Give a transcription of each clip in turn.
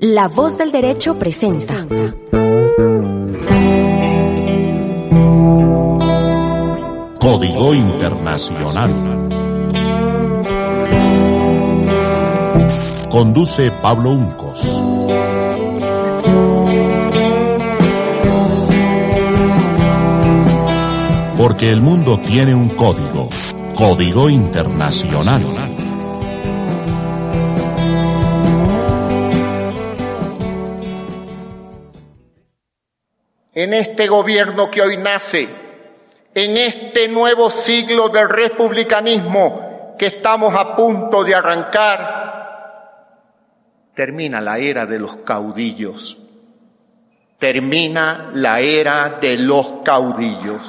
La voz del derecho presenta. Código Internacional. Conduce Pablo Uncos. Porque el mundo tiene un código. Código Internacional. En este gobierno que hoy nace, en este nuevo siglo del republicanismo que estamos a punto de arrancar, termina la era de los caudillos. Termina la era de los caudillos.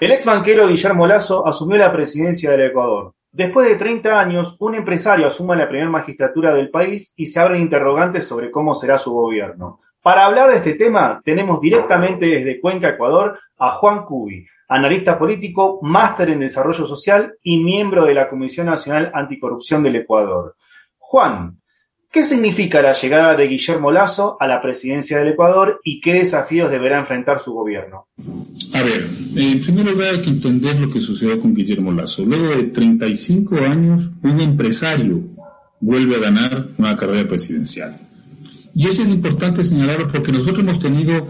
El ex banquero Guillermo Lazo asumió la presidencia del Ecuador. Después de 30 años, un empresario asuma la primera magistratura del país y se abren interrogantes sobre cómo será su gobierno. Para hablar de este tema, tenemos directamente desde Cuenca, Ecuador, a Juan Cubi, analista político, máster en desarrollo social y miembro de la Comisión Nacional Anticorrupción del Ecuador. Juan, ¿Qué significa la llegada de Guillermo Lazo a la presidencia del Ecuador y qué desafíos deberá enfrentar su gobierno? A ver, en primer lugar hay que entender lo que sucedió con Guillermo Lazo. Luego de 35 años, un empresario vuelve a ganar una carrera presidencial. Y eso es importante señalarlo porque nosotros hemos tenido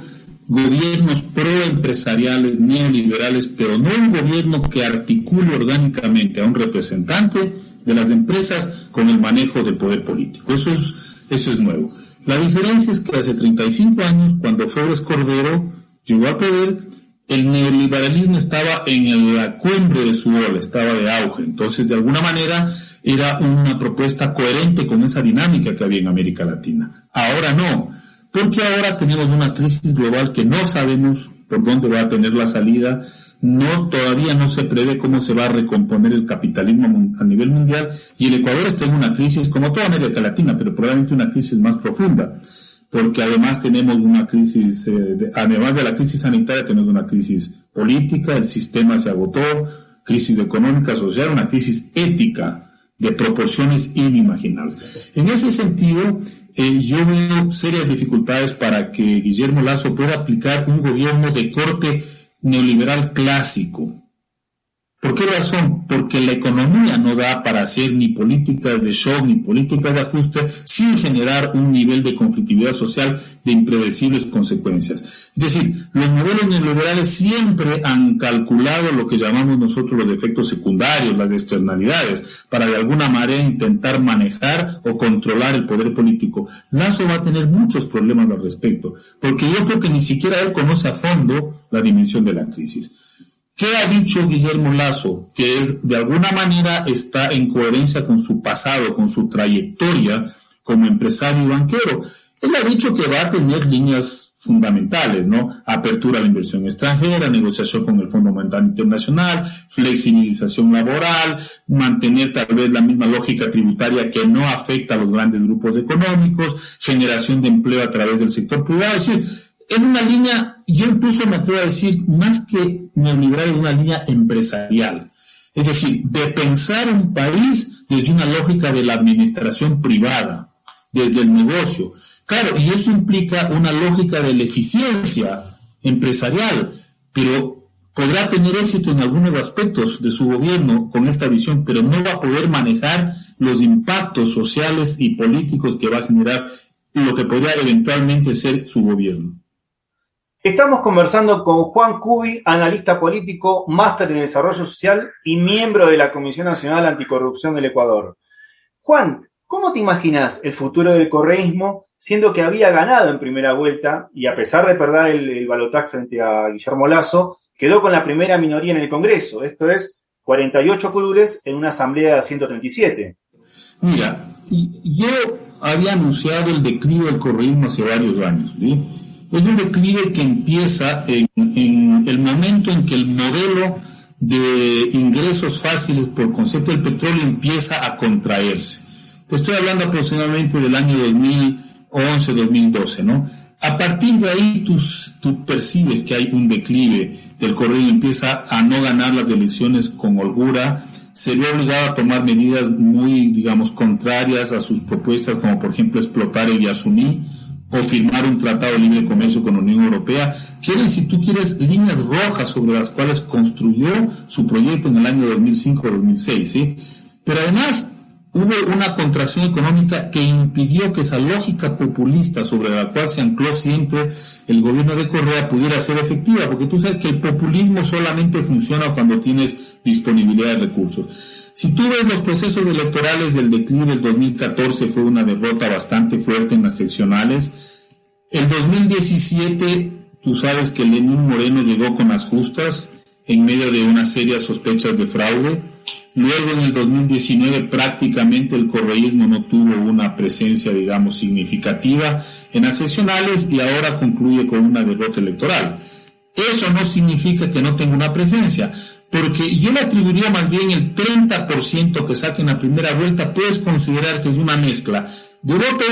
gobiernos proempresariales, neoliberales, pero no un gobierno que articule orgánicamente a un representante de las empresas con el manejo del poder político. Eso es, eso es nuevo. La diferencia es que hace 35 años, cuando Flores Cordero llegó al poder, el neoliberalismo estaba en la cumbre de su ola, estaba de auge. Entonces, de alguna manera, era una propuesta coherente con esa dinámica que había en América Latina. Ahora no, porque ahora tenemos una crisis global que no sabemos por dónde va a tener la salida. No todavía no se prevé cómo se va a recomponer el capitalismo a nivel mundial. Y el Ecuador está en una crisis como toda América Latina, pero probablemente una crisis más profunda, porque además tenemos una crisis, eh, además de la crisis sanitaria, tenemos una crisis política, el sistema se agotó, crisis económica, social, una crisis ética de proporciones inimaginables. En ese sentido, eh, yo veo serias dificultades para que Guillermo Lazo pueda aplicar un gobierno de corte neoliberal clásico. ¿Por qué razón? Porque la economía no da para hacer ni políticas de shock ni políticas de ajuste sin generar un nivel de conflictividad social de impredecibles consecuencias. Es decir, los modelos neoliberales siempre han calculado lo que llamamos nosotros los efectos secundarios, las externalidades, para de alguna manera intentar manejar o controlar el poder político. Lazo va a tener muchos problemas al respecto, porque yo creo que ni siquiera él conoce a fondo la dimensión de la crisis. ¿Qué ha dicho Guillermo Lazo? Que es, de alguna manera está en coherencia con su pasado, con su trayectoria como empresario y banquero. Él ha dicho que va a tener líneas fundamentales, ¿no? Apertura a la inversión extranjera, negociación con el Fondo Monetario Internacional, flexibilización laboral, mantener tal vez la misma lógica tributaria que no afecta a los grandes grupos económicos, generación de empleo a través del sector privado. Es decir, es una línea, yo incluso me atrevo a decir, más que neoliberal, es una línea empresarial. Es decir, de pensar un país desde una lógica de la administración privada, desde el negocio. Claro, y eso implica una lógica de la eficiencia empresarial, pero podrá tener éxito en algunos aspectos de su gobierno con esta visión, pero no va a poder manejar los impactos sociales y políticos que va a generar lo que podría eventualmente ser su gobierno. Estamos conversando con Juan Cubi, analista político, máster en desarrollo social y miembro de la Comisión Nacional Anticorrupción del Ecuador. Juan, ¿cómo te imaginas el futuro del correísmo siendo que había ganado en primera vuelta y a pesar de perder el, el balotaje frente a Guillermo Lazo, quedó con la primera minoría en el Congreso, esto es 48 curules en una asamblea de 137? Mira, yo había anunciado el declive del correísmo hace varios años. Es un declive que empieza en, el momento en que el modelo de ingresos fáciles por concepto del petróleo empieza a contraerse. estoy hablando aproximadamente del año 2011-2012, ¿no? A partir de ahí tú, percibes que hay un declive del correo empieza a no ganar las elecciones con holgura, se ve obligado a tomar medidas muy, digamos, contrarias a sus propuestas, como por ejemplo explotar el Yasuní o firmar un tratado de libre comercio con la Unión Europea, quieren, si tú quieres, líneas rojas sobre las cuales construyó su proyecto en el año 2005-2006, ¿sí? Pero además, hubo una contracción económica que impidió que esa lógica populista sobre la cual se ancló siempre el gobierno de Correa pudiera ser efectiva, porque tú sabes que el populismo solamente funciona cuando tienes disponibilidad de recursos. Si tú ves los procesos electorales del declive del 2014 fue una derrota bastante fuerte en las seccionales. El 2017, tú sabes que Lenín Moreno llegó con las justas en medio de unas serias sospechas de fraude. Luego en el 2019 prácticamente el correísmo no tuvo una presencia, digamos, significativa en las seccionales y ahora concluye con una derrota electoral. Eso no significa que no tenga una presencia, porque yo le atribuiría más bien el 30% que saque en la primera vuelta, puedes considerar que es una mezcla de voto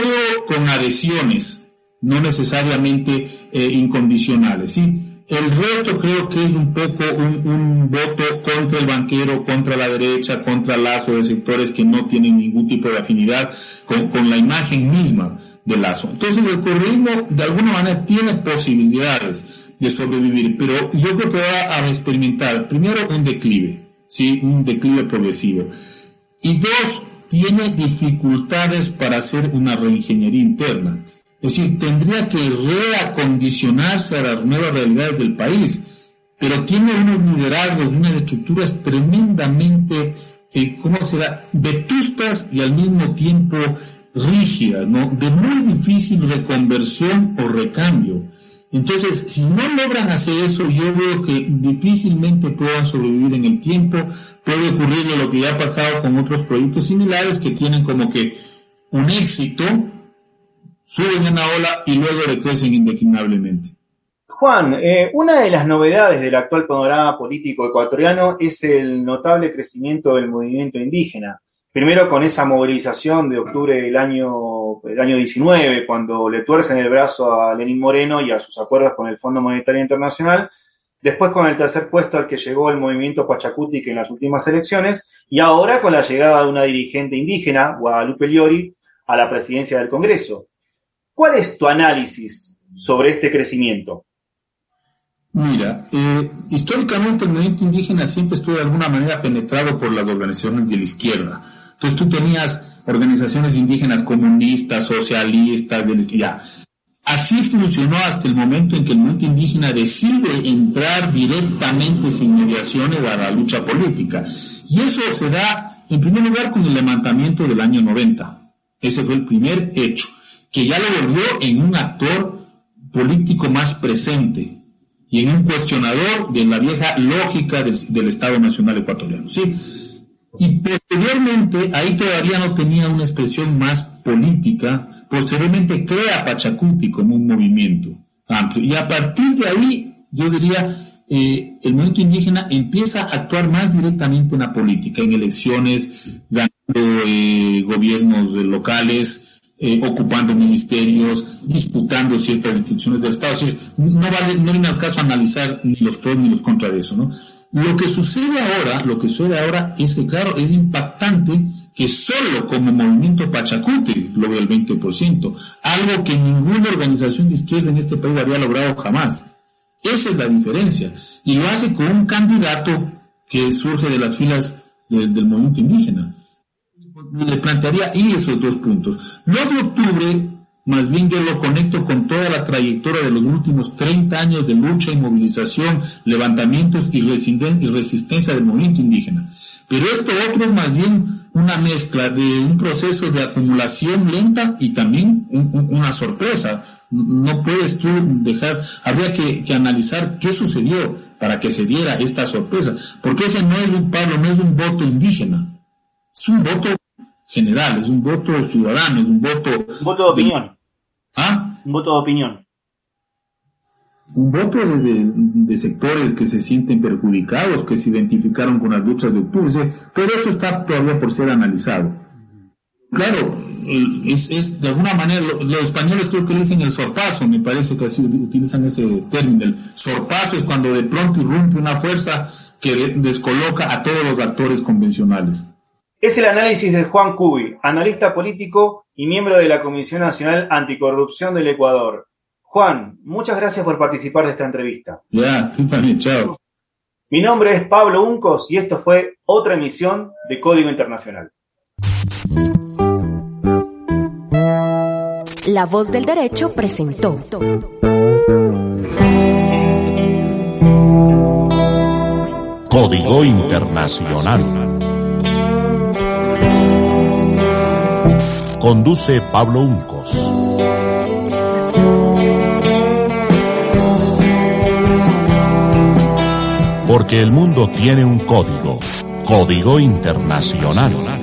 con adhesiones, no necesariamente eh, incondicionales, ¿sí? El resto creo que es un poco un, voto contra el banquero, contra la derecha, contra Lazo de sectores que no tienen ningún tipo de afinidad con, la imagen misma de Lazo. Entonces el correísmo de alguna manera tiene posibilidades de sobrevivir, pero yo creo que va a experimentar primero un declive, sí, un declive progresivo. Y dos, tiene dificultades para hacer una reingeniería interna. Es decir, tendría que reacondicionarse a las nuevas realidades del país, pero tiene unos liderazgos unas estructuras tremendamente, eh, ¿cómo será?, vetustas y al mismo tiempo rígidas, ¿no? De muy difícil reconversión o recambio. Entonces, si no logran hacer eso, yo veo que difícilmente puedan sobrevivir en el tiempo. Puede ocurrir lo que ya ha pasado con otros proyectos similares que tienen como que un éxito, suben en la ola y luego decrecen indeclinablemente. Juan, eh, una de las novedades del actual panorama político ecuatoriano es el notable crecimiento del movimiento indígena. Primero con esa movilización de octubre del año, del año 19, cuando le tuercen el brazo a Lenín Moreno y a sus acuerdos con el Fondo Monetario Internacional. Después con el tercer puesto al que llegó el movimiento Pachacutic en las últimas elecciones. Y ahora con la llegada de una dirigente indígena, Guadalupe Liori, a la presidencia del Congreso. ¿Cuál es tu análisis sobre este crecimiento? Mira, eh, históricamente el movimiento indígena siempre estuvo de alguna manera penetrado por las organizaciones de la izquierda. Entonces tú tenías organizaciones indígenas comunistas, socialistas, de la izquierda. Así funcionó hasta el momento en que el movimiento indígena decide entrar directamente sin mediaciones a la lucha política. Y eso se da, en primer lugar, con el levantamiento del año 90. Ese fue el primer hecho que ya lo volvió en un actor político más presente y en un cuestionador de la vieja lógica del, Estado Nacional Ecuatoriano. ¿sí? Y posteriormente, ahí todavía no tenía una expresión más política, posteriormente crea Pachacuti como un movimiento amplio. Y a partir de ahí, yo diría, eh, el movimiento indígena empieza a actuar más directamente en la política, en elecciones, ganando eh, gobiernos locales, eh, ocupando ministerios, disputando ciertas instituciones del Estado. no, vale, no viene al caso analizar ni los pros ni los contras de eso, ¿no? Lo que sucede ahora, lo que sucede ahora es que, claro, es impactante que solo como movimiento Pachacuti lo el 20%, algo que ninguna organización de izquierda en este país había logrado jamás. Esa es la diferencia. Y lo hace con un candidato que surge de las filas del movimiento indígena le plantearía ahí esos dos puntos. Lo de octubre, más bien yo lo conecto con toda la trayectoria de los últimos 30 años de lucha y movilización, levantamientos y resistencia del movimiento indígena. Pero esto otro es más bien una mezcla de un proceso de acumulación lenta y también una sorpresa. No puedes tú dejar, habría que, que, analizar qué sucedió para que se diera esta sorpresa, porque ese no es un Pablo, no es un voto indígena, es un voto general, es un voto ciudadano, es un voto... Un voto de opinión. ¿Ah? Un voto de opinión. Un voto de, sectores que se sienten perjudicados, que se identificaron con las luchas de octubre, pero eso está todavía por ser analizado. Claro, es, de alguna manera, los españoles creo que le dicen el sorpaso, me parece que así utilizan ese término. El sorpaso es cuando de pronto irrumpe una fuerza que descoloca a todos los actores convencionales. Es el análisis de Juan Cubi, analista político y miembro de la Comisión Nacional Anticorrupción del Ecuador. Juan, muchas gracias por participar de esta entrevista. Ya, también, chao. Mi nombre es Pablo Uncos y esto fue otra emisión de Código Internacional. La voz del derecho presentó. Código Internacional. Conduce Pablo Uncos. Porque el mundo tiene un código. Código Internacional.